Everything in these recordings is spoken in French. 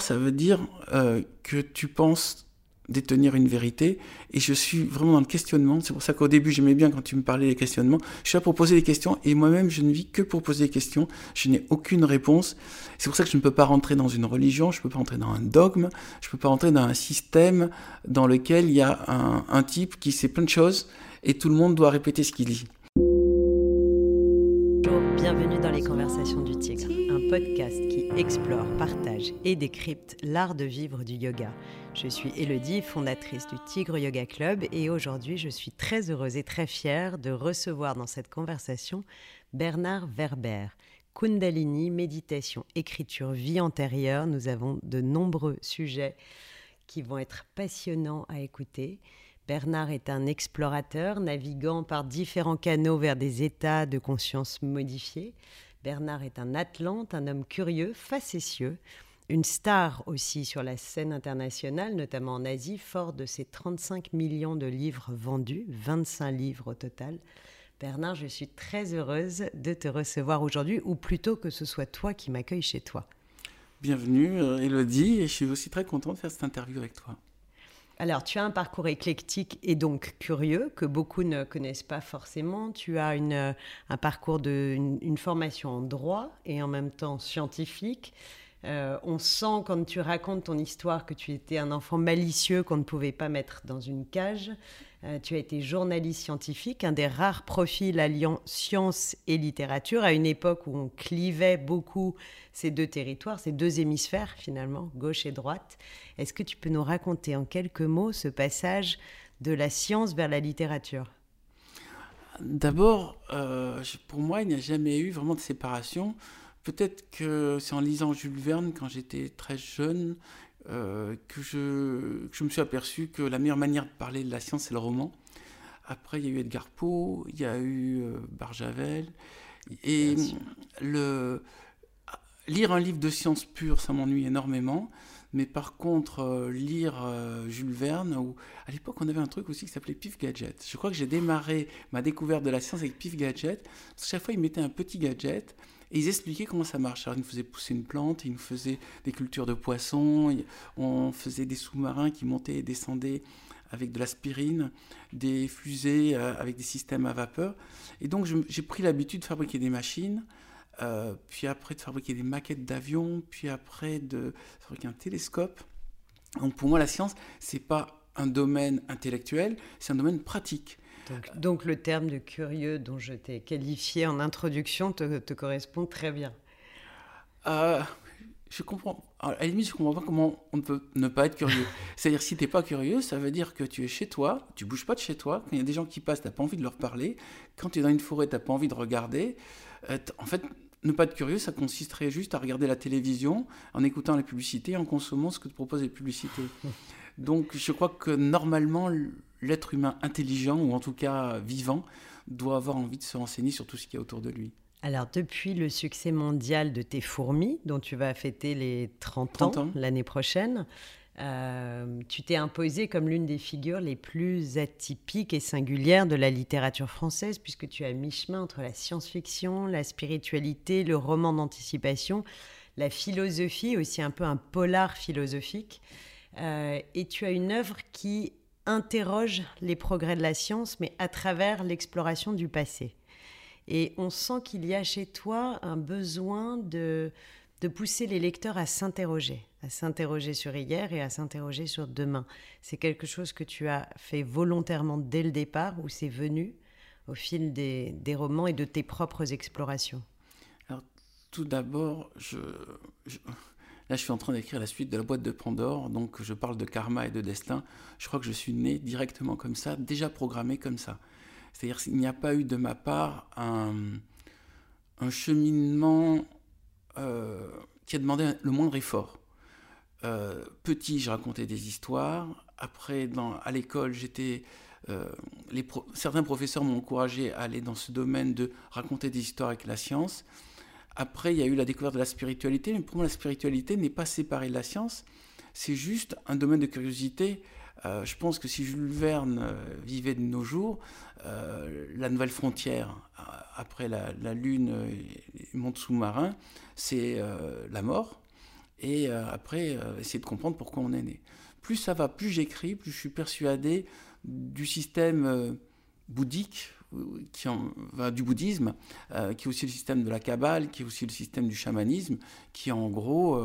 ça veut dire euh, que tu penses détenir une vérité. Et je suis vraiment dans le questionnement. C'est pour ça qu'au début, j'aimais bien quand tu me parlais des questionnements. Je suis là pour poser des questions et moi-même, je ne vis que pour poser des questions. Je n'ai aucune réponse. C'est pour ça que je ne peux pas rentrer dans une religion, je ne peux pas rentrer dans un dogme, je ne peux pas rentrer dans un système dans lequel il y a un type qui sait plein de choses et tout le monde doit répéter ce qu'il dit. Bienvenue dans les Conversations du Tigre, un podcast qui explore, partage et décrypte l'art de vivre du yoga. Je suis Elodie, fondatrice du Tigre Yoga Club, et aujourd'hui je suis très heureuse et très fière de recevoir dans cette conversation Bernard Werber. Kundalini, méditation, écriture, vie antérieure, nous avons de nombreux sujets qui vont être passionnants à écouter. Bernard est un explorateur naviguant par différents canaux vers des états de conscience modifiés. Bernard est un Atlante, un homme curieux, facétieux, une star aussi sur la scène internationale, notamment en Asie, fort de ses 35 millions de livres vendus, 25 livres au total. Bernard, je suis très heureuse de te recevoir aujourd'hui, ou plutôt que ce soit toi qui m'accueille chez toi. Bienvenue, Elodie, et je suis aussi très content de faire cette interview avec toi. Alors, tu as un parcours éclectique et donc curieux que beaucoup ne connaissent pas forcément. Tu as une, euh, un parcours de une, formation en droit et en même temps scientifique. Euh, on sent quand tu racontes ton histoire que tu étais un enfant malicieux qu'on ne pouvait pas mettre dans une cage. Euh, tu as été journaliste scientifique, un des rares profils alliant science et littérature, à une époque où on clivait beaucoup ces deux territoires, ces deux hémisphères finalement, gauche et droite. Est-ce que tu peux nous raconter en quelques mots ce passage de la science vers la littérature? D'abord, euh, pour moi, il n'y a jamais eu vraiment de séparation. Peut-être que c'est en lisant Jules Verne quand j'étais très jeune euh, que, je, je, me suis aperçu que la meilleure manière de parler de la science, c'est le roman. Après, il y a eu Edgar Poe, il y a eu euh, Barjavel. Et le, lire un livre de science pure, ça m'ennuie énormément. Mais par contre, euh, lire Jules Verne, ou à l'époque, on avait un truc aussi qui s'appelait Pif Gadget. Je crois que j'ai démarré ma découverte de la science avec Pif Gadget. Parce que chaque fois, il mettait un petit gadget et ils expliquaient comment ça marche. Alors, ils nous faisaient pousser une plante, ils nous faisaient des cultures de poissons, on faisait des sous-marins qui montaient et descendaient avec de l'aspirine, des fusées euh, avec des systèmes à vapeur. Et donc, j'ai pris l'habitude de fabriquer des machines, euh, puis après de fabriquer des maquettes d'avions, puis après de fabriquer un télescope. Donc, pour moi, la science, c'est pas un domaine intellectuel, c'est un domaine pratique. Donc, le terme de curieux dont je t'ai qualifié en introduction te, correspond très bien. Euh, je comprends. À la limite, je comprends pas comment on peut ne pas être curieux. C'est-à-dire, si tu n'es pas curieux, ça veut dire que tu es chez toi, tu bouges pas de chez toi. Quand il y a des gens qui passent, tu n'as pas envie de leur parler. Quand tu es dans une forêt, tu n'as pas envie de regarder. Euh, en fait, ne pas être curieux, ça consisterait juste à regarder la télévision, en écoutant les publicités, en consommant ce que te proposent les publicités. Donc, je crois que normalement, l'être humain intelligent, ou en tout cas vivant, doit avoir envie de se renseigner sur tout ce qui est autour de lui. Alors, depuis le succès mondial de tes fourmis, dont tu vas fêter les 30, ans, l'année prochaine, euh, tu t'es imposé comme l'une des figures les plus atypiques et singulières de la littérature française, puisque tu as mi-chemin entre la science-fiction, la spiritualité, le roman d'anticipation, la philosophie, aussi un peu un polar philosophique. Euh, et tu as une œuvre qui interroge les progrès de la science, mais à travers l'exploration du passé. Et on sent qu'il y a chez toi un besoin de, de pousser les lecteurs à s'interroger, à s'interroger sur hier et à s'interroger sur demain. C'est quelque chose que tu as fait volontairement dès le départ ou c'est venu au fil des, des, romans et de tes propres explorations? Alors, tout d'abord, je, Là, je suis en train d'écrire la suite de la boîte de Pandore, donc je parle de karma et de destin. Je crois que je suis né directement comme ça, déjà programmé comme ça. C'est-à-dire qu'il n'y a pas eu de ma part un, cheminement euh, qui a demandé le moindre effort. Euh, petit, je racontais des histoires. Après, à l'école, j'étais euh, certains professeurs m'ont encouragé à aller dans ce domaine de raconter des histoires avec la science. Après, il y a eu la découverte de la spiritualité, mais pour moi, la spiritualité n'est pas séparée de la science, c'est juste un domaine de curiosité. Euh, je pense que si Jules Verne euh, vivait de nos jours, euh, la nouvelle frontière, après la, Lune et les mondes sous-marins, c'est la mort. et après essayer de comprendre pourquoi on est né. Plus ça va, plus j'écris, plus je suis persuadé du système bouddhique, qui en, du bouddhisme, qui est aussi le système de la Kabbale, qui est aussi le système du chamanisme, qui en gros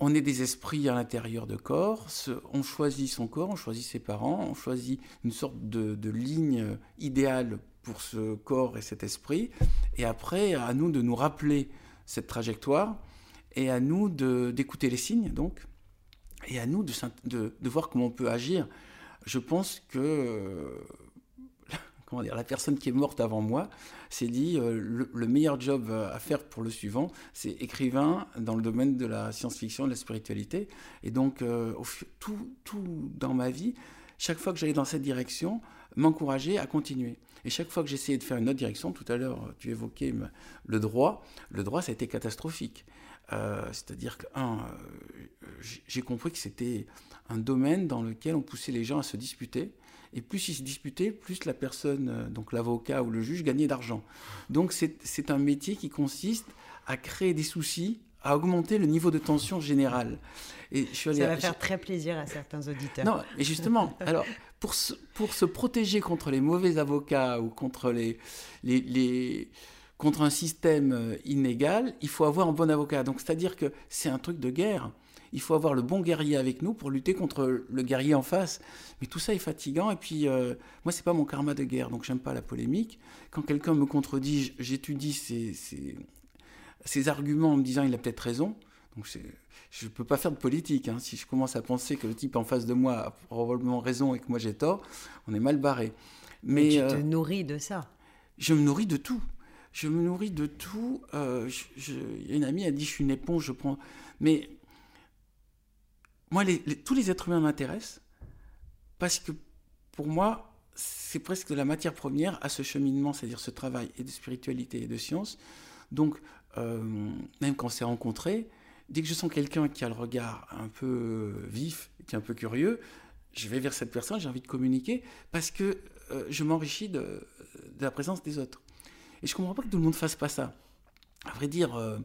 on est des esprits à l'intérieur de corps, on choisit son corps, on choisit ses parents, on choisit une sorte de, ligne idéale pour ce corps et cet esprit, et après, à nous de nous rappeler cette trajectoire, et à nous d'écouter les signes, donc, et à nous de, de, voir comment on peut agir. Je pense que comment dire, la personne qui est morte avant moi s'est dit euh, le, meilleur job à faire pour le suivant, c'est écrivain dans le domaine de la science-fiction, de la spiritualité. Et donc, euh, tout, dans ma vie, chaque fois que j'allais dans cette direction, m'encourageait à continuer. Et chaque fois que j'essayais de faire une autre direction, tout à l'heure, tu évoquais le droit, le droit, ça a été catastrophique. Euh, c'est-à-dire que, un, j'ai compris que c'était un domaine dans lequel on poussait les gens à se disputer et plus ils se disputaient, plus la personne, euh, donc l'avocat ou le juge, gagnait d'argent. Donc c'est un métier qui consiste à créer des soucis, à augmenter le niveau de tension générale. Et je suis Ça va faire très plaisir à certains auditeurs. Non, et justement, alors pour se, pour se protéger contre les mauvais avocats ou contre les, les, les contre un système euh, inégal, il faut avoir un bon avocat. Donc c'est-à-dire que c'est un truc de guerre il faut avoir le bon guerrier avec nous pour lutter contre le guerrier en face. Mais tout ça est fatigant. Et puis, euh, moi, c'est pas mon karma de guerre, donc j'aime pas la polémique. Quand quelqu'un me contredit, j'étudie ses, arguments en me disant il a peut-être raison. Donc, je ne peux pas faire de politique. Hein. Si je commence à penser que le type en face de moi a probablement raison et que moi j'ai tort, on est mal barré. Mais, tu te euh, nourris de ça Je me nourris de tout. Je me nourris de tout. Euh, une amie a dit je suis une éponge, je prends. Mais moi, tous les êtres humains m'intéressent parce que pour moi, c'est presque la matière première à ce cheminement, c'est-à-dire ce travail et de spiritualité et de science. Donc, euh, même quand on s'est rencontrés, dès que je sens quelqu'un qui a le regard un peu vif, qui est un peu curieux, je vais vers cette personne, j'ai envie de communiquer parce que euh, je m'enrichis de, la présence des autres. Et je ne comprends pas que tout le monde ne fasse pas ça. À vrai dire, euh,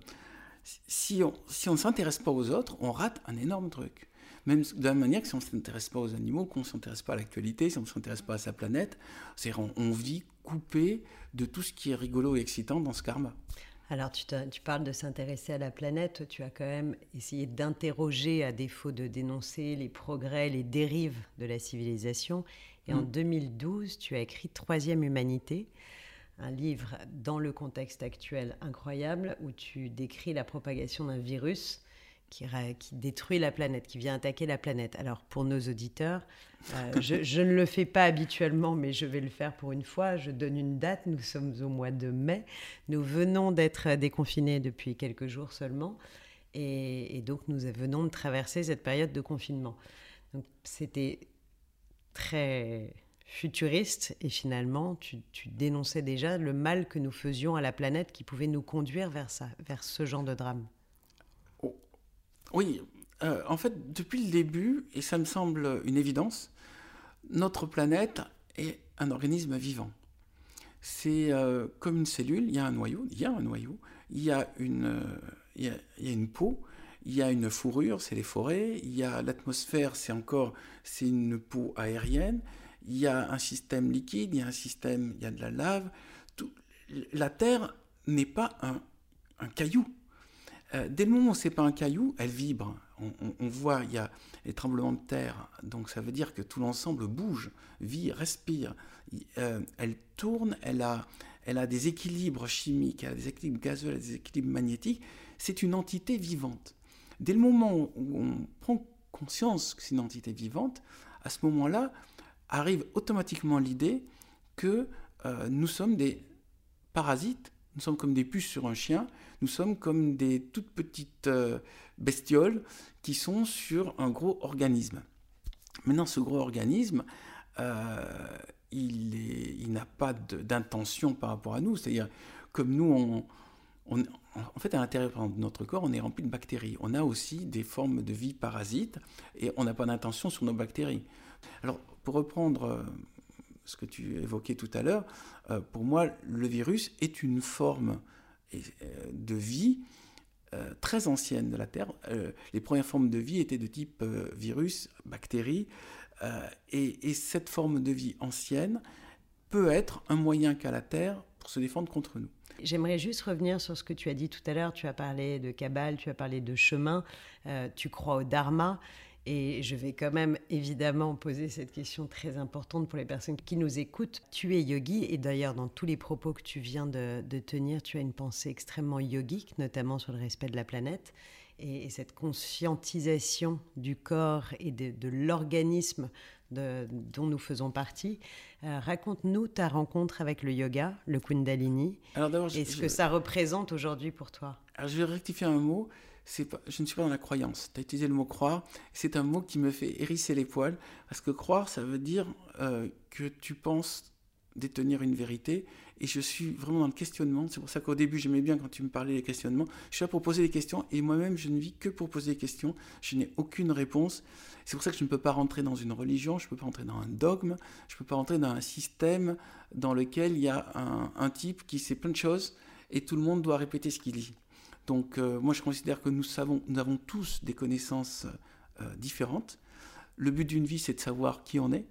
si on, si ne s'intéresse pas aux autres, on rate un énorme truc. Même de la manière que si on ne s'intéresse pas aux animaux, qu'on ne s'intéresse pas à l'actualité, si on ne s'intéresse pas à sa planète, c'est on, on vit coupé de tout ce qui est rigolo et excitant dans ce karma. Alors, tu, tu, parles de s'intéresser à la planète. Tu as quand même essayé d'interroger, à défaut de dénoncer les progrès, les dérives de la civilisation. Et en 2012, mm. tu as écrit Troisième Humanité, un livre dans le contexte actuel incroyable où tu décris la propagation d'un virus qui, détruit la planète, qui vient attaquer la planète. Alors pour nos auditeurs, euh, je, ne le fais pas habituellement, mais je vais le faire pour une fois. Je donne une date, nous sommes au mois de mai. Nous venons d'être déconfinés depuis quelques jours seulement. Et, donc nous venons de traverser cette période de confinement. Donc c'était très futuriste et finalement tu, dénonçais déjà le mal que nous faisions à la planète qui pouvait nous conduire vers ça, vers ce genre de drame. Oui, euh, en fait, depuis le début, et ça me semble une évidence, notre planète est un organisme vivant. C'est euh, comme une cellule, il y a un noyau, il y a un noyau, il y a une, euh, il y a une peau, il y a une fourrure, c'est les forêts, il y a l'atmosphère, c'est encore c'est une peau aérienne, il y a un système liquide, il y a un système, il y a de la lave. La Terre n'est pas un, un caillou, euh, dès le moment où c'est pas un caillou, elle vibre. On, voit, il y a les tremblements de terre, donc ça veut dire que tout l'ensemble bouge, vit, respire. Euh, elle tourne, elle a, elle a des équilibres chimiques, elle a des équilibres gazeux, elle a des équilibres magnétiques. C'est une entité vivante. Dès le moment où on prend conscience que c'est une entité vivante, à ce moment-là, arrive automatiquement l'idée que euh, nous sommes des parasites nous sommes comme des puces sur un chien, nous sommes comme des toutes petites euh, bestioles qui sont sur un gros organisme. Maintenant, ce gros organisme, euh, il, n'a pas d'intention par rapport à nous. C'est-à-dire, comme nous, en fait, à l'intérieur de notre corps, on est rempli de bactéries. On a aussi des formes de vie parasites et on n'a pas d'intention sur nos bactéries. Alors, pour reprendre euh, ce que tu évoquais tout à l'heure, euh, pour moi, le virus est une forme euh, de vie très ancienne de la Terre. les premières formes de vie étaient de type virus, bactéries, et, et, cette forme de vie ancienne peut être un moyen qu'a la Terre pour se défendre contre nous. J'aimerais juste revenir sur ce que tu as dit tout à l'heure. Tu as parlé de Kabbale, tu as parlé de chemin, tu crois au Dharma. Et je vais quand même évidemment poser cette question très importante pour les personnes qui nous écoutent. Tu es yogi et d'ailleurs dans tous les propos que tu viens de, tenir, tu as une pensée extrêmement yogique, notamment sur le respect de la planète. Et, cette conscientisation du corps et de, l'organisme dont nous faisons partie. Euh, raconte-nous ta rencontre avec le yoga, le Kundalini, et ce que ça représente aujourd'hui pour toi. Alors je vais rectifier un mot je ne suis pas dans la croyance. Tu as utilisé le mot croire. C'est un mot qui me fait hérisser les poils. Parce que croire, ça veut dire euh, que tu penses détenir une vérité. Et je suis vraiment dans le questionnement. C'est pour ça qu'au début, j'aimais bien quand tu me parlais des questionnements. Je suis là pour poser des questions. Et moi-même, je ne vis que pour poser des questions. Je n'ai aucune réponse. C'est pour ça que je ne peux pas rentrer dans une religion. Je ne peux pas rentrer dans un dogme. Je ne peux pas rentrer dans un système dans lequel il y a un, un type qui sait plein de choses. Et tout le monde doit répéter ce qu'il dit. Donc euh, moi je considère que nous, savons, nous avons tous des connaissances euh, différentes. Le but d'une vie c'est de savoir qui on est.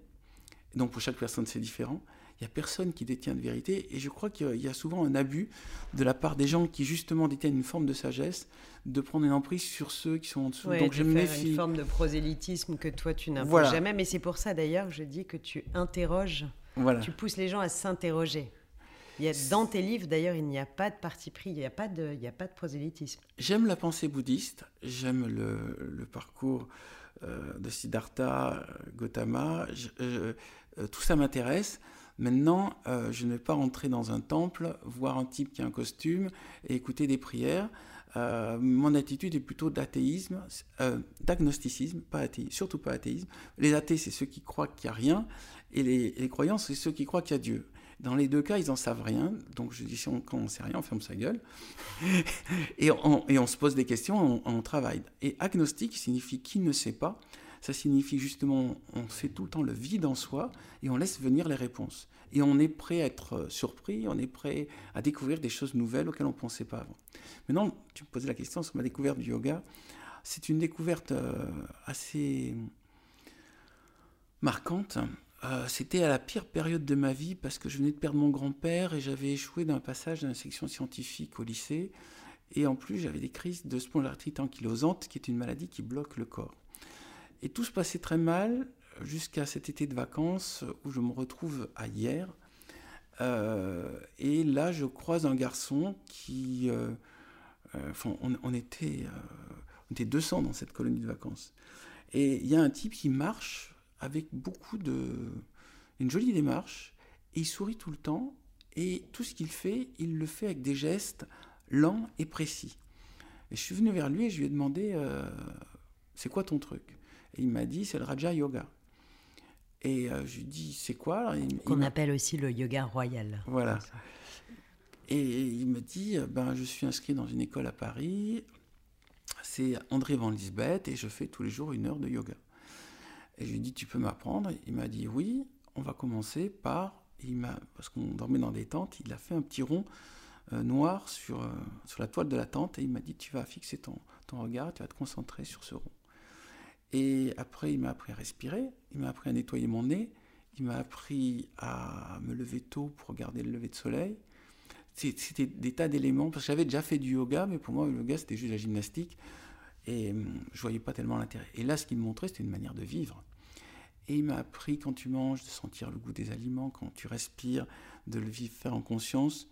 donc pour chaque personne c'est différent. Il n'y a personne qui détient de vérité et je crois qu'il y a souvent un abus de la part des gens qui justement détiennent une forme de sagesse de prendre une emprise sur ceux qui sont en dessous. donc je me méfie. Une forme de prosélytisme que toi tu n'as jamais. Mais c'est pour ça d'ailleurs que je dis que tu interroges, tu pousses les gens à s'interroger. Dans tes livres, d'ailleurs, il n'y a pas de parti pris, il n'y a, pas de, prosélytisme. J'aime la pensée bouddhiste, j'aime le, parcours euh, de Siddhartha, Gautama, euh, tout ça m'intéresse. Maintenant, euh, je ne vais pas rentrer dans un temple, voir un type qui a un costume et écouter des prières. mon attitude est plutôt d'athéisme, d'agnosticisme, surtout pas athéisme. Les athées, c'est ceux qui croient qu'il n'y a rien, et les croyants, c'est ceux qui croient qu'il y a Dieu. Dans les deux cas, ils n'en savent rien. Donc je dis, on, quand on ne sait rien, on ferme sa gueule. et, on, on, se pose des questions, on, travaille. Et agnostique signifie qui ne sait pas. Ça signifie justement, on fait tout le temps le vide en soi et on laisse venir les réponses. Et on est prêt à être euh, surpris, on est prêt à découvrir des choses nouvelles auxquelles on ne pensait pas avant. Maintenant, tu me posais la question sur ma découverte du yoga. C'est une découverte euh, assez marquante euh, c'était à la pire période de ma vie parce que je venais de perdre mon grand-père et j'avais échoué d'un passage dans la section scientifique au lycée. Et en plus, j'avais des crises de spondylarthrite ankylosante, qui est une maladie qui bloque le corps. Et tout se passait très mal jusqu'à cet été de vacances où je me retrouve à hier. Euh, et là, je croise un garçon qui. Euh, enfin, on, était, on était 200 dans cette colonie de vacances. Et il y a un type qui marche avec beaucoup de. une jolie démarche, et il sourit tout le temps, et tout ce qu'il fait, il le fait avec des gestes lents et précis. Et je suis venu vers lui et je lui ai demandé euh, C'est quoi ton truc? Et il m'a dit C'est le Raja Yoga. Et euh, je lui ai dit C'est quoi? Qu'on appelle aussi le yoga royal. Voilà. Et il me dit ben, Je suis inscrit dans une école à Paris. C'est André Van Lisbeth et je fais tous les jours une heure de yoga. Et je lui ai dit, tu peux m'apprendre Il m'a dit, oui, on va commencer par, il parce qu'on dormait dans des tentes, il a fait un petit rond euh, noir sur, euh, sur la toile de la tente et il m'a dit, tu vas fixer ton, ton regard, tu vas te concentrer sur ce rond. Et après, il m'a appris à respirer, il m'a appris à nettoyer mon nez, il m'a appris à me lever tôt pour regarder le lever de soleil. C'était des tas d'éléments, parce que j'avais déjà fait du yoga, mais pour moi, le yoga, c'était juste la gymnastique. Et hum, je voyais pas tellement l'intérêt. Et là, ce qu'il me montrait, c'était une manière de vivre. Et il m'a appris quand tu manges, de sentir le goût des aliments, quand tu respires, de le vivre, faire en conscience.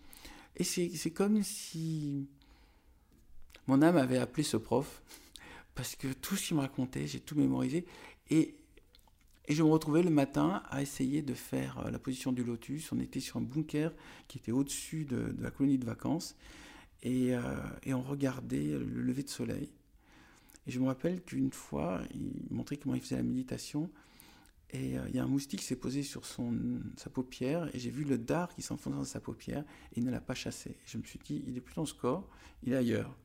Et c'est comme si mon âme avait appelé ce prof, parce que tout ce qu'il me racontait, j'ai tout mémorisé. Et, et, je me retrouvais le matin à essayer de faire euh, la position du lotus. On était sur un bunker qui était au-dessus de, la colonie de vacances. Et, euh, et on regardait le lever de soleil. Et je me rappelle qu'une fois, il montrait comment il faisait la méditation. Et euh, il y a un moustique qui s'est posé sur son, sa paupière, et j'ai vu le dard qui s'enfonçait dans sa paupière, et il ne l'a pas chassé. je me suis dit, il est plus dans ce corps, il est ailleurs.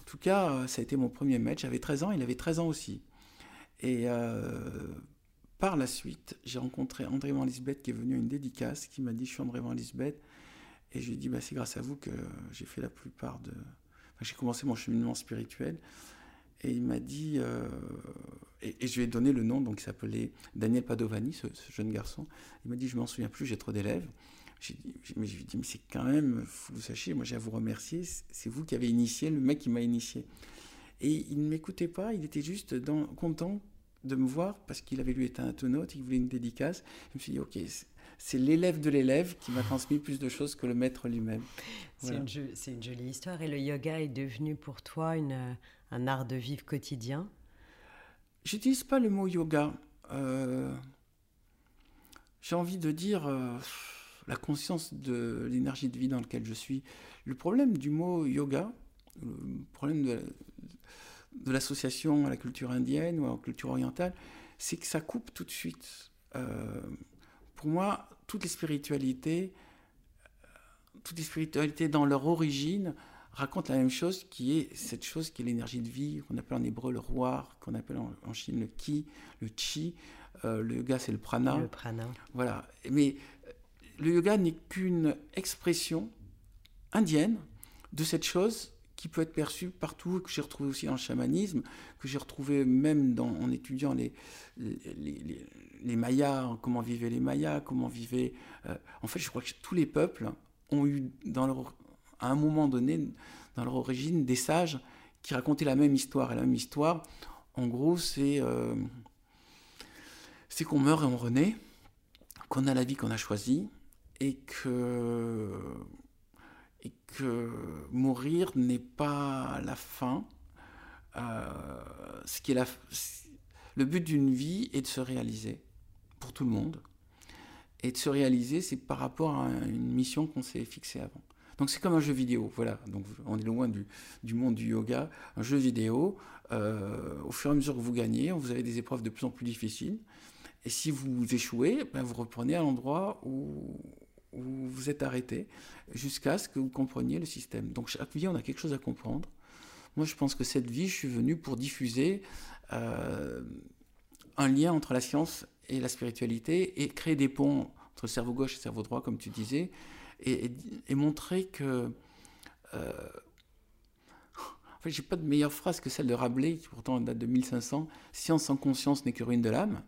En tout cas, euh, ça a été mon premier match. J'avais 13 ans, il avait 13 ans aussi. Et euh, par la suite, j'ai rencontré André Van Lisbeth qui est venu à une dédicace, qui m'a dit, je suis André Van Lisbeth. Et je lui ai dit, bah, c'est grâce à vous que j'ai fait la plupart de, j'ai commencé mon cheminement spirituel. Et il m'a dit, euh, et, je lui ai donné le nom, donc il s'appelait Daniel Padovani, ce, jeune garçon. Il m'a dit, je m'en souviens plus, j'ai trop d'élèves. J'ai mais je lui ai dit, mais c'est quand même, faut vous sachiez, moi j'ai à vous remercier, c'est vous qui avez initié le mec qui m'a initié. Et il ne m'écoutait pas, il était juste dans, content de me voir parce qu'il avait lu un note, il voulait une dédicace. Je me suis dit, ok, c'est l'élève de l'élève qui m'a transmis plus de choses que le maître lui-même. C'est une, jolie histoire. Et le yoga est devenu pour toi une, un art de vivre quotidien J'utilise pas le mot yoga. Euh, j'ai envie de dire euh, la conscience de l'énergie de vie dans laquelle je suis. Le problème du mot yoga, le problème de, l'association à la culture indienne ou à la culture orientale, c'est que ça coupe tout de suite. Euh, pour moi, toutes les spiritualités, toutes les spiritualités dans leur origine racontent la même chose, qui est cette chose qui est l'énergie de vie, qu'on appelle en hébreu le roi, qu'on appelle en, Chine le ki, le chi. Euh, le yoga, c'est le prana. Le prana. Voilà. Mais le yoga n'est qu'une expression indienne de cette chose qui peut être perçu partout, que j'ai retrouvé aussi dans le chamanisme, que j'ai retrouvé même dans, en étudiant les, les, les, Mayas, comment vivaient les Mayas, comment vivaient... Euh, en fait, je crois que tous les peuples ont eu, dans leur, à un moment donné, dans leur origine, des sages qui racontaient la même histoire. Et la même histoire, en gros, c'est euh, c'est qu'on meurt et on renaît, qu'on a la vie qu'on a choisie, et que et que mourir n'est pas la fin. Euh, ce qui est le but d'une vie est de se réaliser pour tout le monde. Et de se réaliser, c'est par rapport à une mission qu'on s'est fixée avant. Donc c'est comme un jeu vidéo, voilà. Donc on est loin du, monde du yoga. Un jeu vidéo, euh, au fur et à mesure que vous gagnez, vous avez des épreuves de plus en plus difficiles. Et si vous échouez, ben vous reprenez à l'endroit où, vous êtes arrêté jusqu'à ce que vous compreniez le système. Donc chaque vie, on a quelque chose à comprendre. Moi, je pense que cette vie, je suis venu pour diffuser euh, un lien entre la science et la spiritualité et créer des ponts entre cerveau gauche et cerveau droit, comme tu disais, et, montrer que... Euh, en fait, j'ai pas de meilleure phrase que celle de Rabelais, qui pourtant date de 1500. Science sans conscience n'est que ruine de l'âme.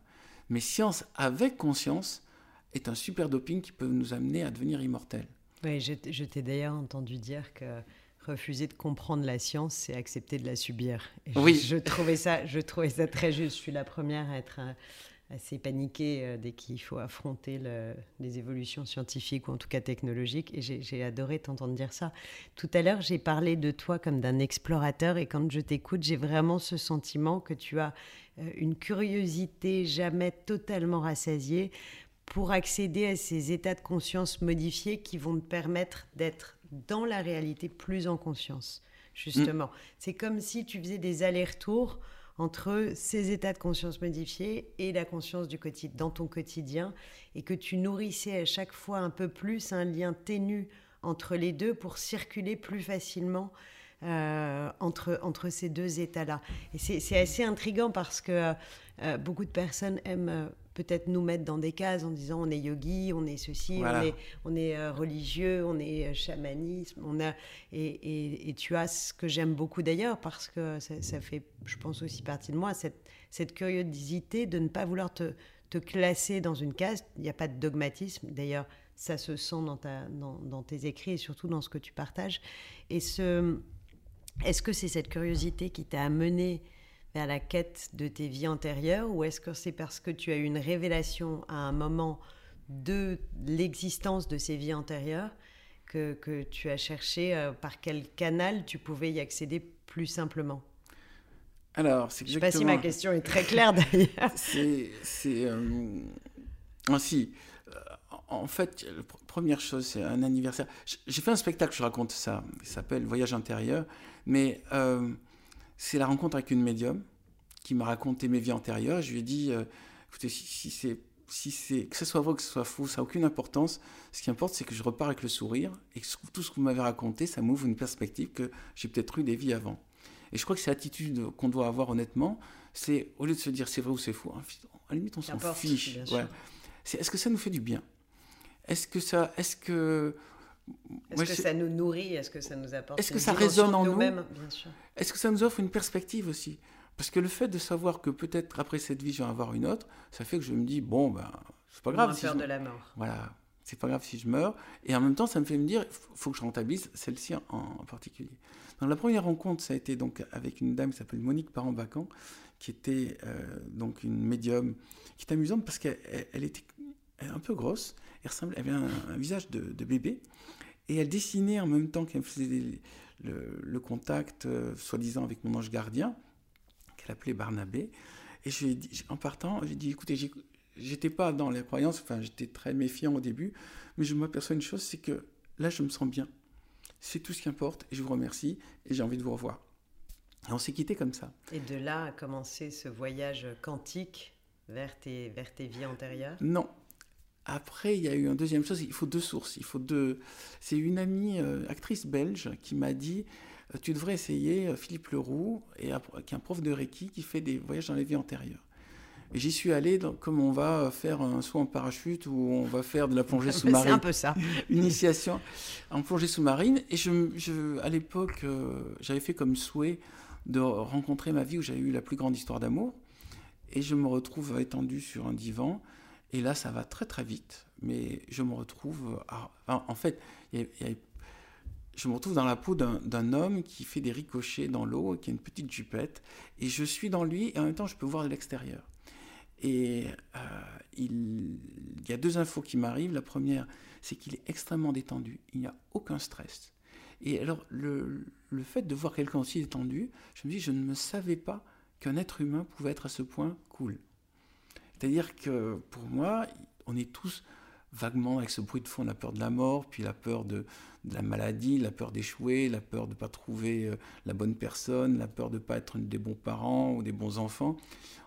Mais science avec conscience, est un super doping qui peut nous amener à devenir immortels. Oui, je, t'ai d'ailleurs entendu dire que refuser de comprendre la science, c'est accepter de la subir. oui. Je, trouvais ça, je trouvais ça très juste. Je suis la première à être euh, assez paniquée euh, dès qu'il faut affronter le, les évolutions scientifiques ou en tout cas technologiques. Et j'ai adoré t'entendre dire ça. Tout à l'heure, j'ai parlé de toi comme d'un explorateur et quand je t'écoute, j'ai vraiment ce sentiment que tu as euh, une curiosité jamais totalement rassasiée pour accéder à ces états de conscience modifiés qui vont te permettre d'être dans la réalité plus en conscience, justement. Mm. C'est comme si tu faisais des allers-retours entre ces états de conscience modifiés et la conscience du quotidien, dans ton quotidien, et que tu nourrissais à chaque fois un peu plus un lien ténu entre les deux pour circuler plus facilement euh, entre, entre ces deux états-là. Et c'est assez intriguant parce que euh, beaucoup de personnes aiment euh, peut-être nous mettre dans des cases en disant on est yogi, on est ceci, on est, on est euh, religieux, on est chamanisme, on a et, et, tu as ce que j'aime beaucoup d'ailleurs parce que ça, fait, je pense aussi partie de moi, cette, cette curiosité de ne pas vouloir te, te classer dans une case. Il n'y a pas de dogmatisme, d'ailleurs ça se sent dans, ta, dans, dans, tes écrits et surtout dans ce que tu partages. Et ce, est-ce que c'est cette curiosité qui t'a amené vers la quête de tes vies antérieures ou est-ce que c'est parce que tu as eu une révélation à un moment de l'existence de ces vies antérieures que, que tu as cherché euh, par quel canal tu pouvais y accéder plus simplement? Alors, c'est exactement... Je ne sais pas si ma question est très claire d'ailleurs. c'est... c'est euh... si. Euh, en fait, la première chose, c'est un anniversaire. J'ai fait un spectacle, je raconte ça. Il s'appelle Voyage intérieur. Mais euh, c'est la rencontre avec une médium qui m'a raconté mes vies antérieures. Je lui ai dit, euh, écoutez, si, c'est si c'est que ce soit vrai ou que ce soit faux, ça n'a aucune importance. Ce qui importe, c'est que je repars avec le sourire et que tout ce que vous m'avez raconté, ça m'ouvre une perspective que j'ai peut-être eu des vies avant. Et je crois que c'est l'attitude qu'on doit avoir honnêtement. C'est au lieu de se dire c'est vrai ou c'est faux, hein, à la limite on s'en fiche. Est-ce que ça nous fait du bien? Est-ce que ça, est-ce que Est-ce que ça nous nourrit? Est-ce que ça nous apporte Est-ce que ça résonne en nous, Est-ce que ça nous offre une perspective aussi? Parce que le fait de savoir que peut-être après cette vie, je vais avoir une autre, ça fait que je me dis, bon, ben, c'est pas grave. Si peur de la mort. Voilà, c'est pas grave si je meurs. Et en même temps, ça me fait me dire, il faut que je rentabilise celle-ci en, particulier. Donc la première rencontre, ça a été donc avec une dame qui s'appelle Monique Parent-Bacan, qui était euh, donc une médium, qui est amusante parce qu'elle elle était un peu grosse, elle, ressemblait, elle avait un, visage de, bébé, et elle dessinait en même temps qu'elle faisait le, contact, euh, soi-disant, avec mon ange gardien, qu'elle appelait Barnabé. Et je dit, en partant, j'ai dit, écoutez, j'étais pas dans les croyances, enfin j'étais très méfiant au début, mais je m'aperçois une chose, c'est que là je me sens bien. C'est tout ce qui importe et je vous remercie et j'ai envie de vous revoir. Et on s'est quitté comme ça. Et de là a commencé ce voyage quantique vers tes, vers tes vies antérieures? Non. Après, il y a eu une deuxième chose, il faut deux sources. Il faut deux... C'est une amie euh, actrice belge qui m'a dit euh, Tu devrais essayer euh, Philippe Leroux, et, qui est un prof de Reiki qui fait des voyages dans les vies antérieures. J'y suis allé comme on va faire un saut en parachute ou on va faire de la plongée sous-marine. C'est un peu ça. Initiation en plongée sous-marine. Et je, à l'époque, euh, j'avais fait comme souhait de rencontrer ma vie où j'avais eu la plus grande histoire d'amour. Et je me retrouve étendu sur un divan. Et là, ça va très très vite. Mais je me retrouve. en fait, je me retrouve dans la peau d'un homme qui fait des ricochets dans l'eau, qui a une petite jupette. Et je suis dans lui et en même temps, je peux voir de l'extérieur. Et euh, il, y a deux infos qui m'arrivent. La première, c'est qu'il est extrêmement détendu. Il n'y a aucun stress. Et alors, le, le fait de voir quelqu'un aussi détendu, je me dis, je ne me savais pas qu'un être humain pouvait être à ce point cool. C'est-à-dire que pour moi, on est tous vaguement avec ce bruit de fond, la peur de la mort, puis la peur de, la maladie, la peur d'échouer, la peur de ne pas trouver euh, la bonne personne, la peur de ne pas être des bons parents ou des bons enfants.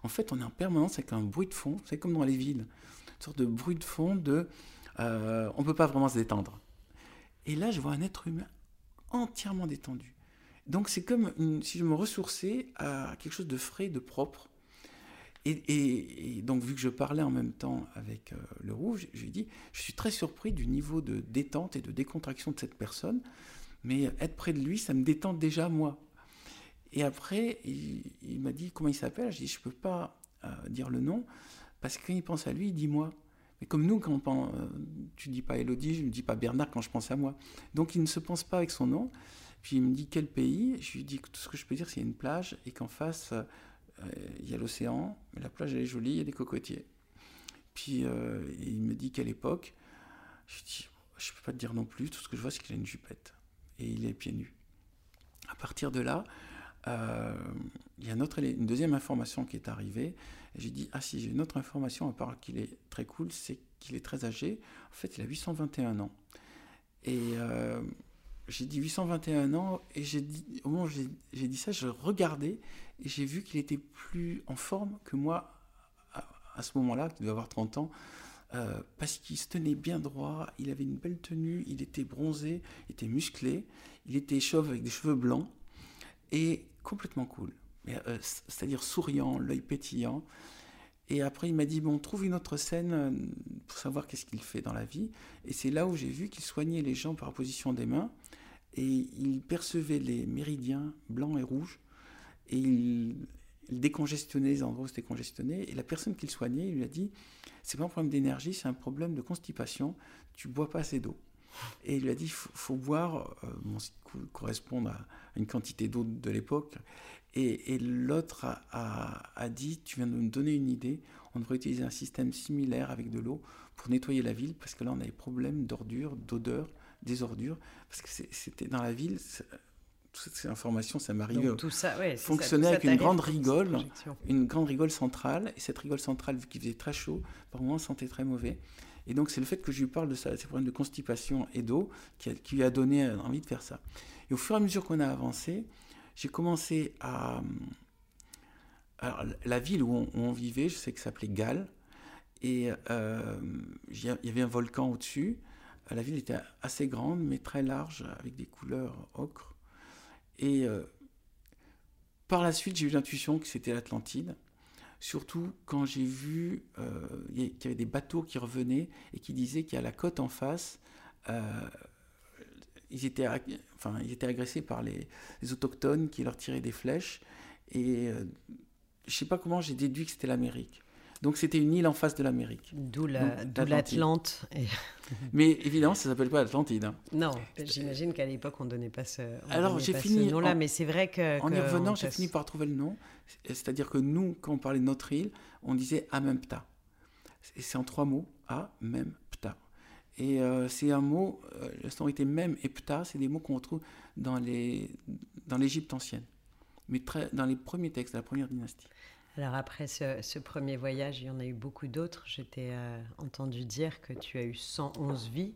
En fait, on est en permanence avec un bruit de fond, c'est comme dans les villes, une sorte de bruit de fond de euh, on ne peut pas vraiment se détendre. Et là, je vois un être humain entièrement détendu. Donc c'est comme si je me ressourçais à quelque chose de frais, de propre, et, donc, vu que je parlais en même temps avec euh, le rouge, je lui dit, je suis très surpris du niveau de détente et de décontraction de cette personne, mais être près de lui, ça me détend déjà moi. Et après, il, m'a dit comment il s'appelle? Je dis, je ne peux pas euh, dire le nom, parce que quand il pense à lui, il dit moi. Mais comme nous, quand on euh, tu dis pas Elodie, je ne dis pas Bernard quand je pense à moi. Donc il ne se pense pas avec son nom. Puis il me dit quel pays? Je lui dis que tout ce que je peux dire, c'est une plage et qu'en face, il y a l'océan, mais la plage elle est jolie, il y a des cocotiers. Puis euh, il me dit qu'à l'époque, je dis, je peux pas te dire non plus, tout ce que je vois c'est qu'il a une jupette et il est pieds nus. À partir de là, euh, il y a une, autre, une, deuxième information qui est arrivée. J'ai dit, ah si, j'ai une autre information, à part qu'il est très cool, c'est qu'il est très âgé. En fait, il a 821 ans. Et j'ai dit 821 ans, et j'ai dit, au moment où j'ai dit ça, je regardais, j'ai vu qu'il était plus en forme que moi à, ce moment-là, qui devait avoir 30 ans, euh, parce qu'il se tenait bien droit, il avait une belle tenue, il était bronzé, il était musclé, il était chauve avec des cheveux blancs, et complètement cool. Euh, c'est-à-dire souriant, l'œil pétillant. Et après, il m'a dit, bon, trouve une autre scène euh, pour savoir qu'est-ce qu'il fait dans la vie. Et c'est là où j'ai vu qu'il soignait les gens par position des mains. Et il percevait les méridiens blancs et rouges. Et il, décongestionnait les endroits où c'était congestionné. Et la personne qu'il soignait, il lui a dit, c'est pas un problème d'énergie, c'est un problème de constipation. Tu bois pas assez d'eau. Et il lui a dit, il faut, boire, euh, bon, correspondre à une quantité d'eau de l'époque. Et, l'autre a, dit, tu viens de me donner une idée, on devrait utiliser un système similaire avec de l'eau pour nettoyer la ville, parce que là on a des problèmes d'ordures, d'odeur, des ordures, parce que c'était dans la ville, toutes ces informations, ça m'arrive. Tout ça, ouais, fonctionnait avec une grande rigole, une grande rigole centrale, et cette rigole centrale, vu qu'il faisait très chaud, par moments sentait très mauvais. Et donc c'est le fait que je lui parle de ça, ces problèmes de constipation et d'eau, qui, qui, lui a donné envie de faire ça. Et au fur et à mesure qu'on a avancé, j'ai commencé à... Alors, la ville où on, vivait, je sais que ça s'appelait Galles, et euh, il y avait un volcan au-dessus. La ville était assez grande, mais très large, avec des couleurs ocre. Et euh, par la suite, j'ai eu l'intuition que c'était l'Atlantide. Surtout quand j'ai vu euh, qu'il y avait des bateaux qui revenaient et qui disaient qu'à la côte en face, ils étaient, enfin, ils étaient agressés par les, autochtones qui leur tiraient des flèches. Et je je sais pas comment j'ai déduit que c'était l'Amérique. Donc c'était une île en face de l'Amérique. D'où l'Atlante. Mais évidemment, ça s'appelle pas Atlantide. Hein. Non, j'imagine qu'à l'époque, on ne donnait pas ce, Alors j'ai fini ce nom-là, mais c'est vrai que... En y revenant, j'ai fini par trouver le nom. C'est-à-dire que nous, quand on parlait de notre île, on disait Amempta. Et c'est en trois mots, Amempta. Et euh, c'est un mot, euh, la sonorité même et pta, c'est des mots qu'on retrouve dans l'Égypte dans ancienne, mais très, dans les premiers textes de la première dynastie. Alors après ce, premier voyage, il y en a eu beaucoup d'autres. J'étais euh, entendu dire que tu as eu 111 vies.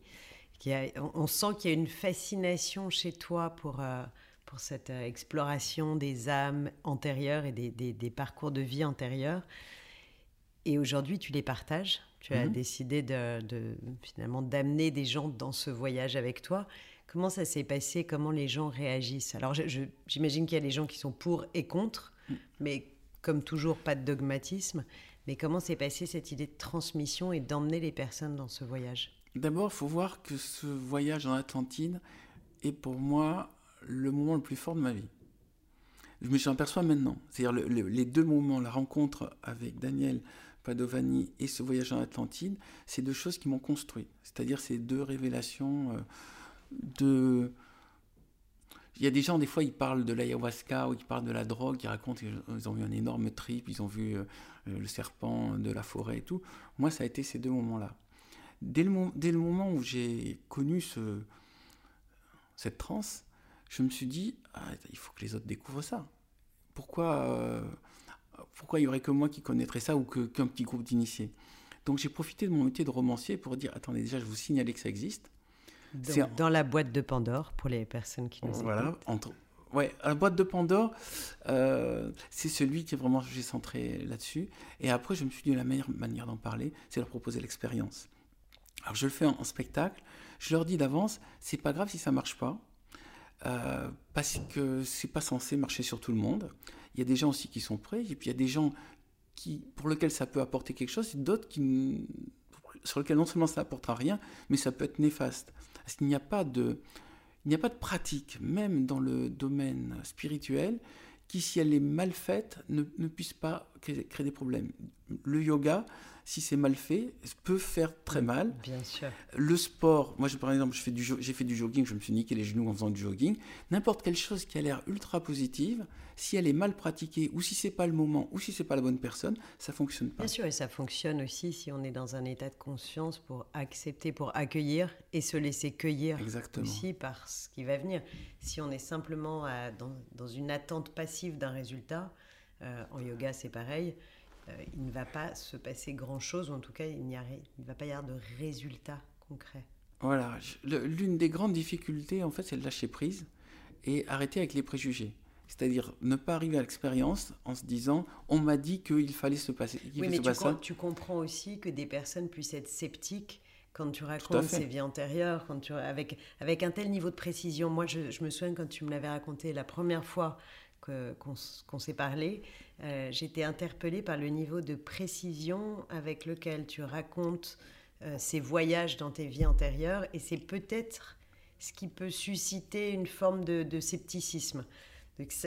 on, sent qu'il y a une fascination chez toi pour, euh, pour cette euh, exploration des âmes antérieures et des, des, parcours de vie antérieurs. Et aujourd'hui, tu les partages. Tu as mhm. décidé de, de finalement d'amener des gens dans ce voyage avec toi. Comment ça s'est passé? Comment les gens réagissent? Alors, j'imagine qu'il y a des gens qui sont pour et contre, mm. mais comme toujours, pas de dogmatisme. Mais comment s'est passée cette idée de transmission et d'emmener les personnes dans ce voyage? D'abord, il faut voir que ce voyage en Atlantide est pour moi le moment le plus fort de ma vie. Je me aperçois maintenant. C'est-à-dire les deux moments, la rencontre avec Daniel Padovani et ce voyage en Atlantide, c'est deux choses qui m'ont construit. C'est-à-dire ces deux révélations euh, de il y a des gens, des fois, ils parlent de l'ayahuasca ou ils parlent de la drogue, ils racontent qu'ils ont vu un énorme trip, ils ont vu euh, le serpent de la forêt et tout. Moi, ça a été ces deux moments-là. Dès le, dès le, moment où j'ai connu ce, cette transe, je me suis dit, ah, il faut que les autres découvrent ça. Pourquoi, euh, pourquoi il y aurait que moi qui connaîtrais ça ou qu'un petit groupe d'initiés? Donc j'ai profité de mon métier de romancier pour dire, attendez, déjà, je vous signalais que ça existe dans la boîte de Pandore, pour les personnes qui nous voilà, Entre... Ouais, la boîte de Pandore, euh, c'est celui qui est vraiment j'ai centré là-dessus. Et après, je me suis dit la meilleure manière d'en parler, c'est leur proposer l'expérience. Alors, je le fais en, spectacle. Je leur dis d'avance, c'est pas grave si ça marche pas, euh, parce que c'est pas censé marcher sur tout le monde. Il y a des gens aussi qui sont prêts, et puis il y a des gens qui, pour lesquels ça peut apporter quelque chose, et d'autres qui, sur lesquels non seulement ça n'apportera rien, mais ça peut être néfaste. Parce qu'il n'y a pas de, il n'y a pas de pratique, même dans le domaine spirituel, qui, si elle est mal faite, ne, ne puisse pas créer, créer, des problèmes. Le yoga, si c'est mal fait, peut faire très mal. Bien sûr. Le sport, moi par exemple, j'ai fait du jogging, je me suis niqué les genoux en faisant du jogging. N'importe quelle chose qui a l'air ultra positive, si elle est mal pratiquée, ou si c'est pas le moment, ou si c'est pas la bonne personne, ça fonctionne pas. Bien sûr, et ça fonctionne aussi si on est dans un état de conscience pour accepter, pour accueillir et se laisser cueillir Exactement. aussi par ce qui va venir. Si on est simplement dans, dans, une attente passive d'un résultat, euh, en yoga c'est pareil, euh, il ne va pas se passer grand-chose, ou en tout cas, il ne va pas y avoir de résultat concret. Voilà, l'une des grandes difficultés, en fait, c'est de lâcher prise et arrêter avec les préjugés. C'est-à-dire ne pas arriver à l'expérience en se disant on m'a dit qu'il fallait se passer. Oui, mais tu, tu, comprends aussi que des personnes puissent être sceptiques quand tu racontes ces vies antérieures, quand tu, avec, avec un tel niveau de précision. Moi, je, je me souviens quand tu me l'avais raconté la première fois qu'on s'est parlé, euh, j'étais interpellée par le niveau de précision avec lequel tu racontes euh, ces voyages dans tes vies antérieures, et c'est peut-être ce qui peut susciter une forme de, scepticisme.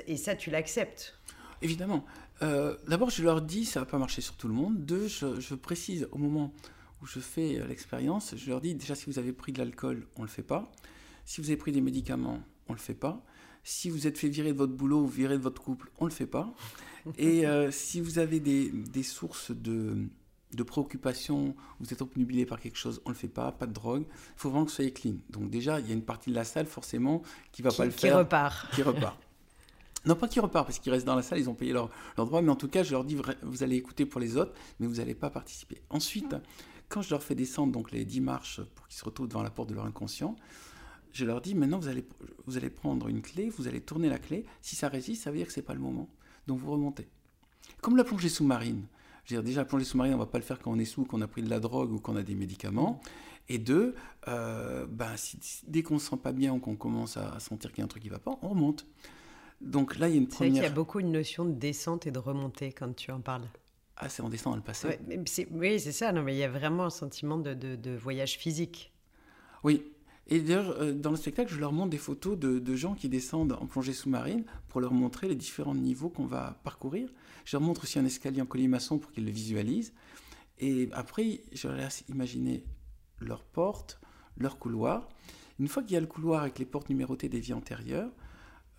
Et ça, tu l'acceptes Évidemment. Euh, d'abord, je leur dis, ça va pas marcher sur tout le monde. Deux, je, précise au moment où je fais l'expérience, je leur dis déjà si vous avez pris de l'alcool, on le fait pas. Si vous avez pris des médicaments, on le fait pas. Si vous êtes fait virer de votre boulot ou virer de votre couple, on ne le fait pas. Et euh, si vous avez des, des sources de, de, préoccupation, vous êtes obnubilé par quelque chose, on ne le fait pas, pas de drogue. Il faut vraiment que vous soyez clean. Donc déjà, il y a une partie de la salle forcément qui va pas le faire. Qui repart. Qui repart. Non, pas qui repart, parce qu'ils restent dans la salle, ils ont payé leur, leur, droit, mais en tout cas, je leur dis, vous allez écouter pour les autres, mais vous n'allez pas participer. Ensuite, quand je leur fais descendre donc les 10 marches pour qu'ils se retrouvent devant la porte de leur inconscient, je leur dis maintenant vous allez, vous allez prendre une clé, vous allez tourner la clé. Si ça résiste, ça veut dire que ce n'est pas le moment. Donc vous remontez. Comme la plongée sous-marine. Je veux dire, déjà, la plongée sous-marine, on ne va pas le faire quand on est sous, qu'on a pris de la drogue ou qu'on a des médicaments. Et deux, euh, ben, dès qu'on ne se sent pas bien ou qu'on commence à, sentir qu'il y a un truc qui ne va pas, on remonte. Donc là, il y a une première. C'est qu'il y a beaucoup une notion de descente et de remontée quand tu en parles. Ah, c'est en descendant le passé. oui, c'est ça. Non, mais il y a vraiment un sentiment de, de, de voyage physique. Oui, Et d'ailleurs, euh, dans le spectacle, je leur montre des photos de, gens qui descendent en plongée sous-marine pour leur montrer les différents niveaux qu'on va parcourir. Je leur montre aussi un escalier en colimaçon pour qu'ils le visualisent. Et après, je leur laisse imaginer leur porte, leur couloir. Une fois qu'il y a le couloir avec les portes numérotées des vies antérieures,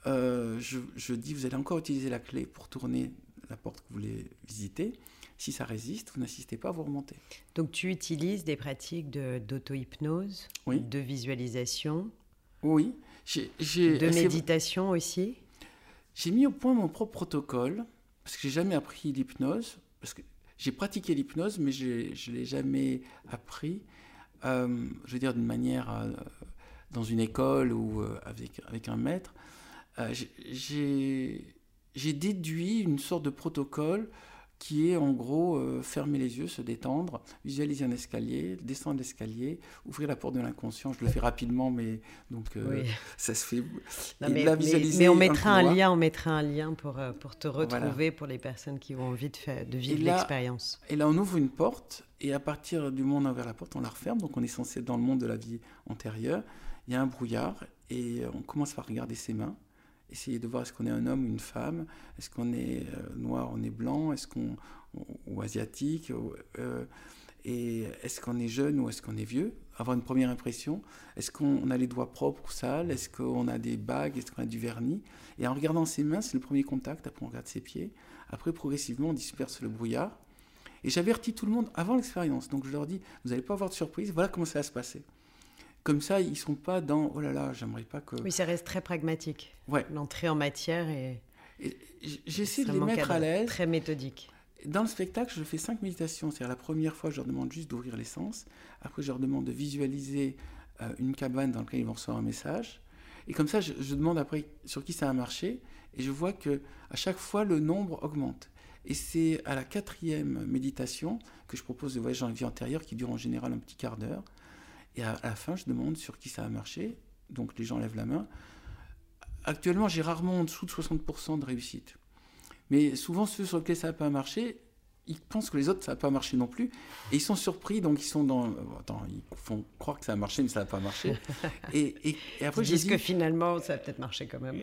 euh, je, je, dis, vous allez encore utiliser la clé pour tourner la porte que vous voulez visiter. Si ça résiste, vous n'insistez pas, vous remontez. Donc tu utilises des pratiques d'auto-hypnose, de visualisation Oui. de méditation aussi? J'ai mis au point mon propre protocole, parce que j'ai jamais appris l'hypnose, parce que j'ai pratiqué l'hypnose, mais je ne l'ai jamais appris, euh, je veux dire d'une manière, euh, dans une école ou euh, avec, avec un maître. j'ai déduit une sorte de protocole qui est en gros euh, fermer les yeux, se détendre, visualiser un escalier, descendre l'escalier, ouvrir la porte de l'inconscient. Je le fais rapidement, mais donc euh, ça se fait. mais, mais, on mettra un, lien, on mettra un lien pour euh, pour te retrouver pour les personnes qui ont envie de, faire, de vivre l'expérience. Et là, on ouvre une porte et à partir du moment où on a ouvert la porte, on la referme. Donc on est censé être dans le monde de la vie antérieure. Il y a un brouillard et on commence par regarder ses mains essayer de voir est-ce qu'on est un homme ou une femme, est-ce qu'on est euh, noir, on est blanc, est-ce qu'on ou asiatique, euh, et est-ce qu'on est jeune ou est-ce qu'on est vieux, avoir une première impression, est-ce qu'on a les doigts propres ou sales, est-ce qu'on a des bagues, est-ce qu'on a du vernis, et en regardant ses mains, c'est le premier contact, après on regarde ses pieds, après progressivement on disperse le brouillard, et j'avertis tout le monde avant l'expérience, donc je leur dis, vous n'allez pas avoir de surprise, voilà comment ça va se passer. Comme ça, ils sont pas dans oh là là, j'aimerais pas que. Oui, ça reste très pragmatique. Ouais. L'entrée en matière est. J'essaie de les mettre à l'aise. Très méthodique. Dans le spectacle, je fais cinq méditations. C'est-à-dire la première fois, je leur demande juste d'ouvrir les sens. Après, je leur demande de visualiser euh, une cabane dans laquelle ils vont recevoir un message. Et comme ça, je, demande après sur qui ça a marché. Et je vois que à chaque fois, le nombre augmente. Et c'est à la quatrième méditation que je propose de voyager dans la vie antérieure qui dure en général un petit quart d'heure. Et à, la fin, je demande sur qui ça a marché. Donc les gens lèvent la main. Actuellement, j'ai rarement en dessous de 60% de réussite. Mais souvent, ceux sur lesquels ça n'a pas marché, ils pensent que les autres, ça n'a pas marché non plus. Et ils sont surpris, donc ils sont dans. Euh, attends, ils font croire que ça a marché, mais ça n'a pas marché. Et, et, après, ils je disent que finalement, ça a peut-être marché quand même.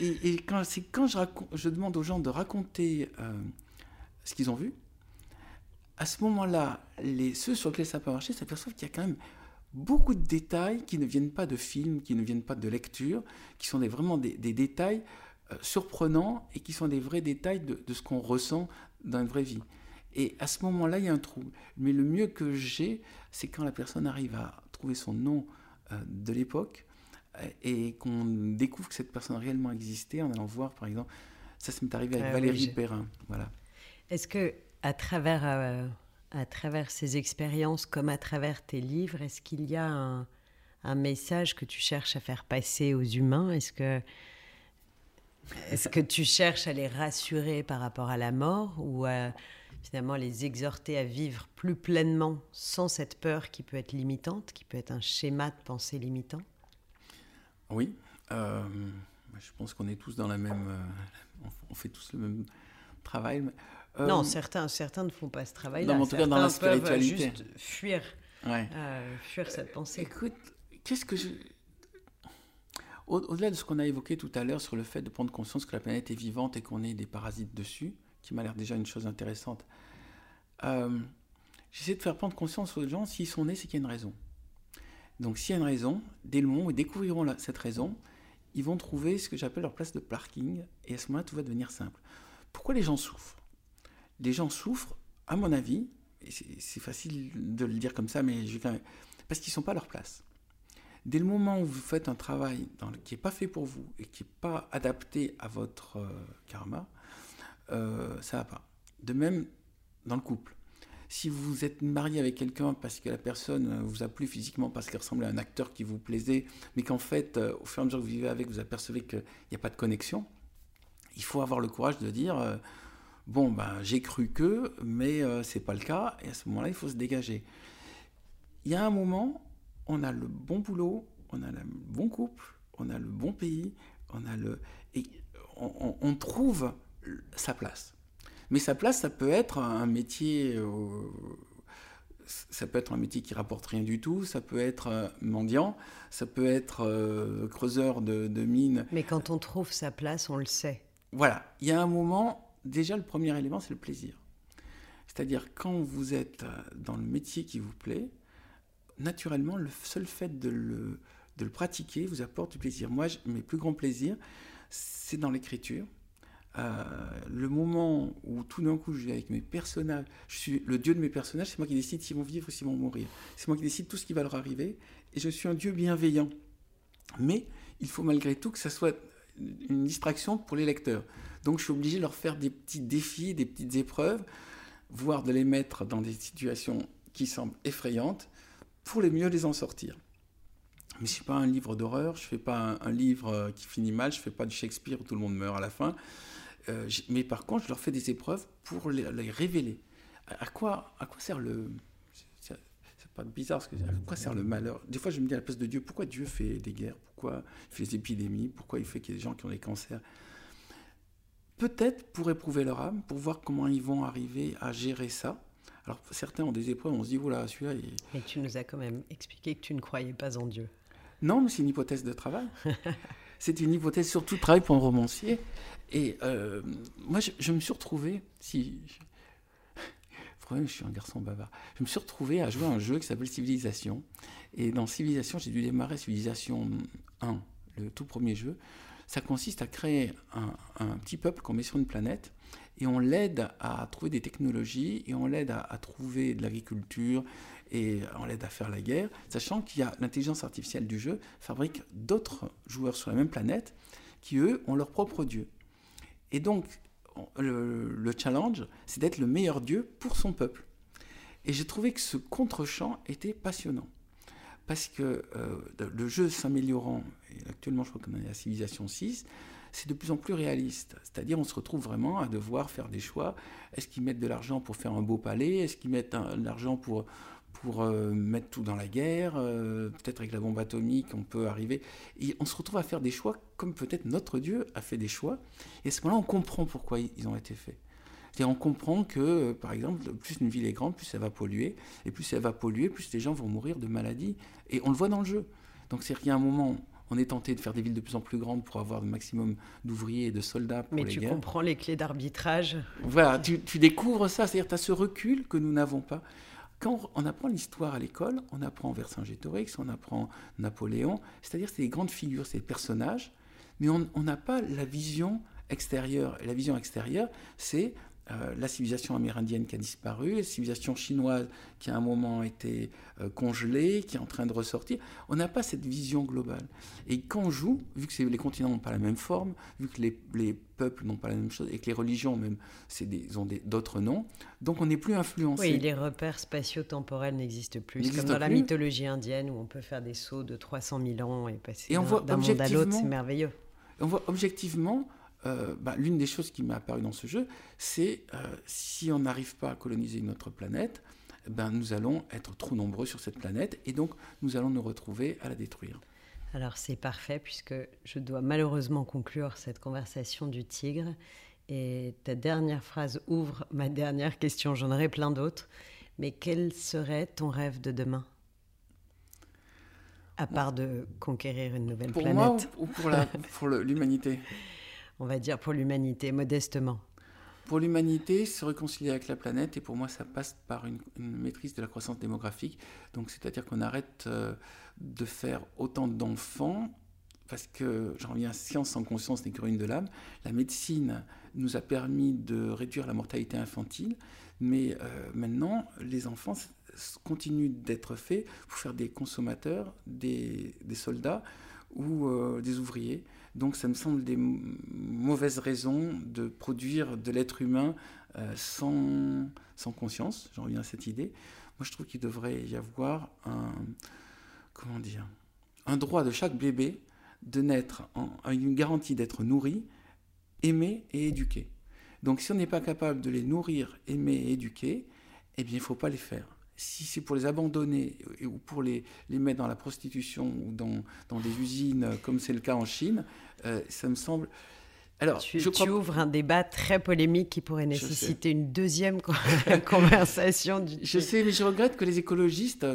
Et, quand, c'est quand je, je, demande aux gens de raconter euh, ce qu'ils ont vu, à ce moment-là, les, ceux sur lesquels ça n'a pas marché s'aperçoivent qu'il y a quand même beaucoup de détails qui ne viennent pas de films, qui ne viennent pas de lecture, qui sont des, vraiment des, détails euh, surprenants et qui sont des vrais détails de, ce qu'on ressent dans une vraie vie. Et à ce moment-là, il y a un trouble. Mais le mieux que j'ai, c'est quand la personne arrive à trouver son nom euh, de l'époque euh, et qu'on découvre que cette personne a réellement existé en allant voir, par exemple, ça, ça m'est arrivé avec ah Valérie Perrin. Voilà. Est-ce que à travers à travers ces expériences comme à travers tes livres, est-ce qu'il y a un, message que tu cherches à faire passer aux humains? Est-ce que, est que tu cherches à les rassurer par rapport à la mort ou à finalement les exhorter à vivre plus pleinement sans cette peur qui peut être limitante, qui peut être un schéma de pensée limitant? Oui, euh, je pense qu'on est tous dans la même... Euh, on fait tous le même travail. Euh, non, certains, certains ne font pas ce travail-là. en tout cas, dans la spiritualité. juste fuir, euh, fuir cette pensée. Écoute, qu'est-ce que je... Au-delà de ce qu'on a évoqué tout à l'heure sur le fait de prendre conscience que la planète est vivante et qu'on est des parasites dessus, qui m'a l'air déjà une chose intéressante, euh, j'essaie de faire prendre conscience aux gens, s'ils sont nés, c'est qu'il y a une raison. Donc s'il y a une raison, dès le moment où ils découvriront cette raison, ils vont trouver ce que j'appelle leur place de parking, et à ce moment-là, tout va devenir simple. Pourquoi les gens souffrent? Les gens souffrent, à mon avis, et c'est facile de le dire comme ça, mais parce qu'ils ne sont pas à leur place. Dès le moment où vous faites un travail qui n'est pas fait pour vous et qui n'est pas adapté à votre euh, karma, euh, ça va pas. De même, dans le couple. Si vous êtes marié avec quelqu'un parce que la personne vous a plu physiquement, parce qu'elle ressemblait à un acteur qui vous plaisait, mais qu'en fait, euh, au fur et à mesure que vous vivez avec, vous apercevez qu'il n'y a pas de connexion, il faut avoir le courage de dire Bon, ben, j'ai cru que, mais euh, c'est pas le cas, et à ce moment-là, il faut se dégager. Il y a un moment, on a le bon boulot, on a le bon couple, on a le bon pays, on a le. Et on, trouve sa place. Mais sa place, ça peut être un métier. Euh, ça peut être un métier qui rapporte rien du tout, ça peut être euh, mendiant, ça peut être euh, creuseur de, de mines. Mais quand on trouve sa place, on le sait. Voilà, il y a un moment, déjà le premier élément, c'est le plaisir. C'est-à-dire quand vous êtes dans le métier qui vous plaît, naturellement, le seul fait de le, de le pratiquer vous apporte du plaisir. Moi, mes plus grands plaisirs, c'est dans l'écriture. Euh, le moment où tout d'un coup je vais avec mes personnages, je suis le dieu de mes personnages, c'est moi qui décide s'ils vont vivre ou s'ils vont mourir. C'est moi qui décide tout ce qui va leur arriver. Et je suis un dieu bienveillant. Mais il faut malgré tout que ça soit une distraction pour les lecteurs. Donc je suis obligé de leur faire des petits défis, des petites épreuves, voire de les mettre dans des situations qui semblent effrayantes pour les mieux les en sortir. Mais je ne suis pas un livre d'horreur, je ne fais pas un, livre euh, qui finit mal, je ne fais pas du Shakespeare où tout le monde meurt à la fin. Euh, mais par contre, je leur fais des épreuves pour les, révéler. À, quoi, à quoi sert le. C'est pas bizarre, ce que, à quoi sert le malheur? Des fois, je me dis à la place de Dieu, pourquoi Dieu fait des guerres? Pourquoi il fait des épidémies? Pourquoi il fait qu'il y ait des gens qui ont des cancers? Peut-être pour éprouver leur âme, pour voir comment ils vont arriver à gérer ça. Alors, certains ont des épreuves, on se dit, voilà, celui-là. Il... Mais tu nous as quand même expliqué que tu ne croyais pas en Dieu. Non, mais c'est une hypothèse de travail. c'est une hypothèse surtout de travail pour un romancier. Et euh, moi, je, me suis retrouvé, si. Je suis un garçon bavard. Je me suis retrouvé à jouer à un jeu qui s'appelle Civilisation. Et dans Civilisation, j'ai dû démarrer Civilisation 1, le tout premier jeu. Ça consiste à créer un, petit peuple qu'on met sur une planète et on l'aide à trouver des technologies et on l'aide à, à trouver de l'agriculture et on l'aide à faire la guerre, sachant qu'il y a l'intelligence artificielle du jeu fabrique d'autres joueurs sur la même planète qui, eux, ont leur propre dieu. Et donc, le, challenge, c'est d'être le meilleur dieu pour son peuple. Et j'ai trouvé que ce contre-champ était passionnant. Parce que euh, le jeu s'améliorant, actuellement je crois qu'on est à civilisation 6, c'est de plus en plus réaliste. C'est-à-dire on se retrouve vraiment à devoir faire des choix. Est-ce qu'ils mettent de l'argent pour faire un beau palais? Est-ce qu'ils mettent de l'argent pour, pour euh, mettre tout dans la guerre. Euh, peut-être avec la bombe atomique, on peut arriver. Et on se retrouve à faire des choix comme peut-être notre Dieu a fait des choix. Et à ce moment-là, on comprend pourquoi ils ont été faits. Et on comprend que, euh, par exemple, plus une ville est grande, plus elle va polluer. Et plus elle va polluer, plus les gens vont mourir de maladies. Et on le voit dans le jeu. Donc c'est qu'il y a un moment, on est tenté de faire des villes de plus en plus grandes pour avoir le maximum d'ouvriers et de soldats pour Mais tu comprends les clés d'arbitrage. Voilà, tu, tu découvres ça. C'est-à-dire tu as ce recul que nous n'avons pas. Quand on apprend l'histoire à l'école, on apprend Vercingétorix, on apprend Napoléon, c'est-à-dire c'est des grandes figures, c'est des personnages, mais on n'a pas la vision extérieure. Et la vision extérieure, c'est euh, la civilisation amérindienne qui a disparu, la civilisation chinoise qui à un moment été euh, congelée, qui est en train de ressortir. On n'a pas cette vision globale. Et quand on joue, vu que les continents n'ont pas la même forme, vu que les, peuples n'ont pas la même chose, et que les religions même des, ont d'autres noms, donc on n'est plus influencé. Oui, les repères spatio-temporels n'existent plus. Comme dans la mythologie indienne où on peut faire des sauts de 300 000 ans et passer d'un monde à l'autre, c'est merveilleux. On voit objectivement euh, bah, l'une des choses qui m'est apparue dans ce jeu, c'est euh, si on n'arrive pas à coloniser notre planète, ben, nous allons être trop nombreux sur cette planète et donc nous allons nous retrouver à la détruire. Alors c'est parfait puisque je dois malheureusement conclure cette conversation du tigre et ta dernière phrase ouvre ma dernière question. J'en aurais plein d'autres, mais quel serait ton rêve de demain? À part de conquérir une nouvelle pour planète moi ou pour l'humanité? on va dire, pour l'humanité, modestement Pour l'humanité, se réconcilier avec la planète, et pour moi, ça passe par une, maîtrise de la croissance démographique. Donc, c'est-à-dire qu'on arrête euh, de faire autant d'enfants, parce que, j'en reviens, science sans conscience n'est que ruine de l'âme. La médecine nous a permis de réduire la mortalité infantile, mais euh, maintenant, les enfants continuent d'être faits pour faire des consommateurs, des, soldats ou euh, des ouvriers. Donc ça me semble des mauvaises raisons de produire de l'être humain euh, sans, sans conscience. J'en reviens à cette idée. Moi je trouve qu'il devrait y avoir un, comment dire, un droit de chaque bébé de naître avec une garantie d'être nourri, aimé et éduqué. Donc si on n'est pas capable de les nourrir, aimer et éduquer, eh bien il ne faut pas les faire si c'est pour les abandonner ou pour les, les mettre dans la prostitution ou dans, dans des usines, comme c'est le cas en Chine, euh, ça me semble. Alors, tu, je ouvres un débat très polémique qui pourrait nécessiter une deuxième conversation. Du... Je sais, mais je regrette que les écologistes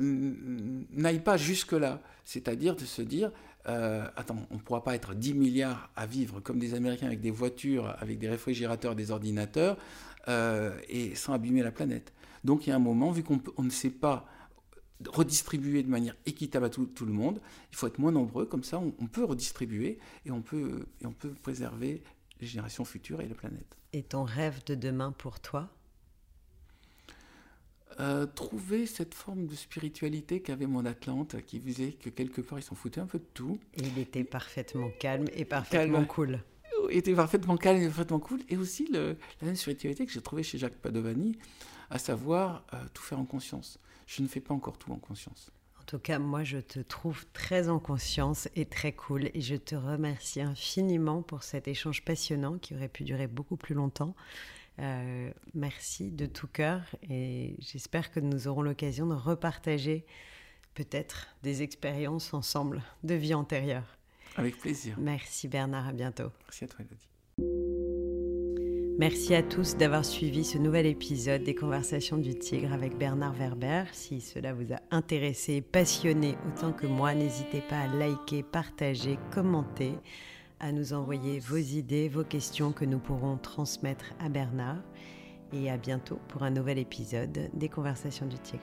n'aillent pas jusque-là. C'est-à-dire de se dire, euh, attends, on ne pourra pas être 10 milliards à vivre comme des Américains avec des voitures, avec des réfrigérateurs, des ordinateurs, euh, et sans abîmer la planète. Donc il y a un moment, vu qu'on ne sait pas redistribuer de manière équitable à tout, le monde, il faut être moins nombreux, comme ça on, peut redistribuer et on peut, et on peut préserver les générations futures et la planète. Et ton rêve de demain pour toi? Euh, trouver cette forme de spiritualité qu'avait mon Atlante, qui faisait que quelque part il s'en foutait un peu de tout. il était parfaitement calme et parfaitement cool. Il était parfaitement calme et parfaitement cool. Et aussi le, la même spiritualité que j'ai trouvée chez Jacques Padovani, à savoir euh, tout faire en conscience. Je ne fais pas encore tout en conscience. En tout cas, moi, je te trouve très en conscience et très cool. Et je te remercie infiniment pour cet échange passionnant qui aurait pu durer beaucoup plus longtemps. Euh, merci de tout cœur et j'espère que nous aurons l'occasion de repartager peut-être des expériences ensemble de vie antérieure. Avec plaisir. Merci Bernard, à bientôt. Merci à toi Elodie. Merci à tous d'avoir suivi ce nouvel épisode des Conversations du Tigre avec Bernard Werber. Si cela vous a intéressé, passionné autant que moi, n'hésitez pas à liker, partager, commenter à nous envoyer vos idées, vos questions que nous pourrons transmettre à Bernard. Et à bientôt pour un nouvel épisode des Conversations du Tigre.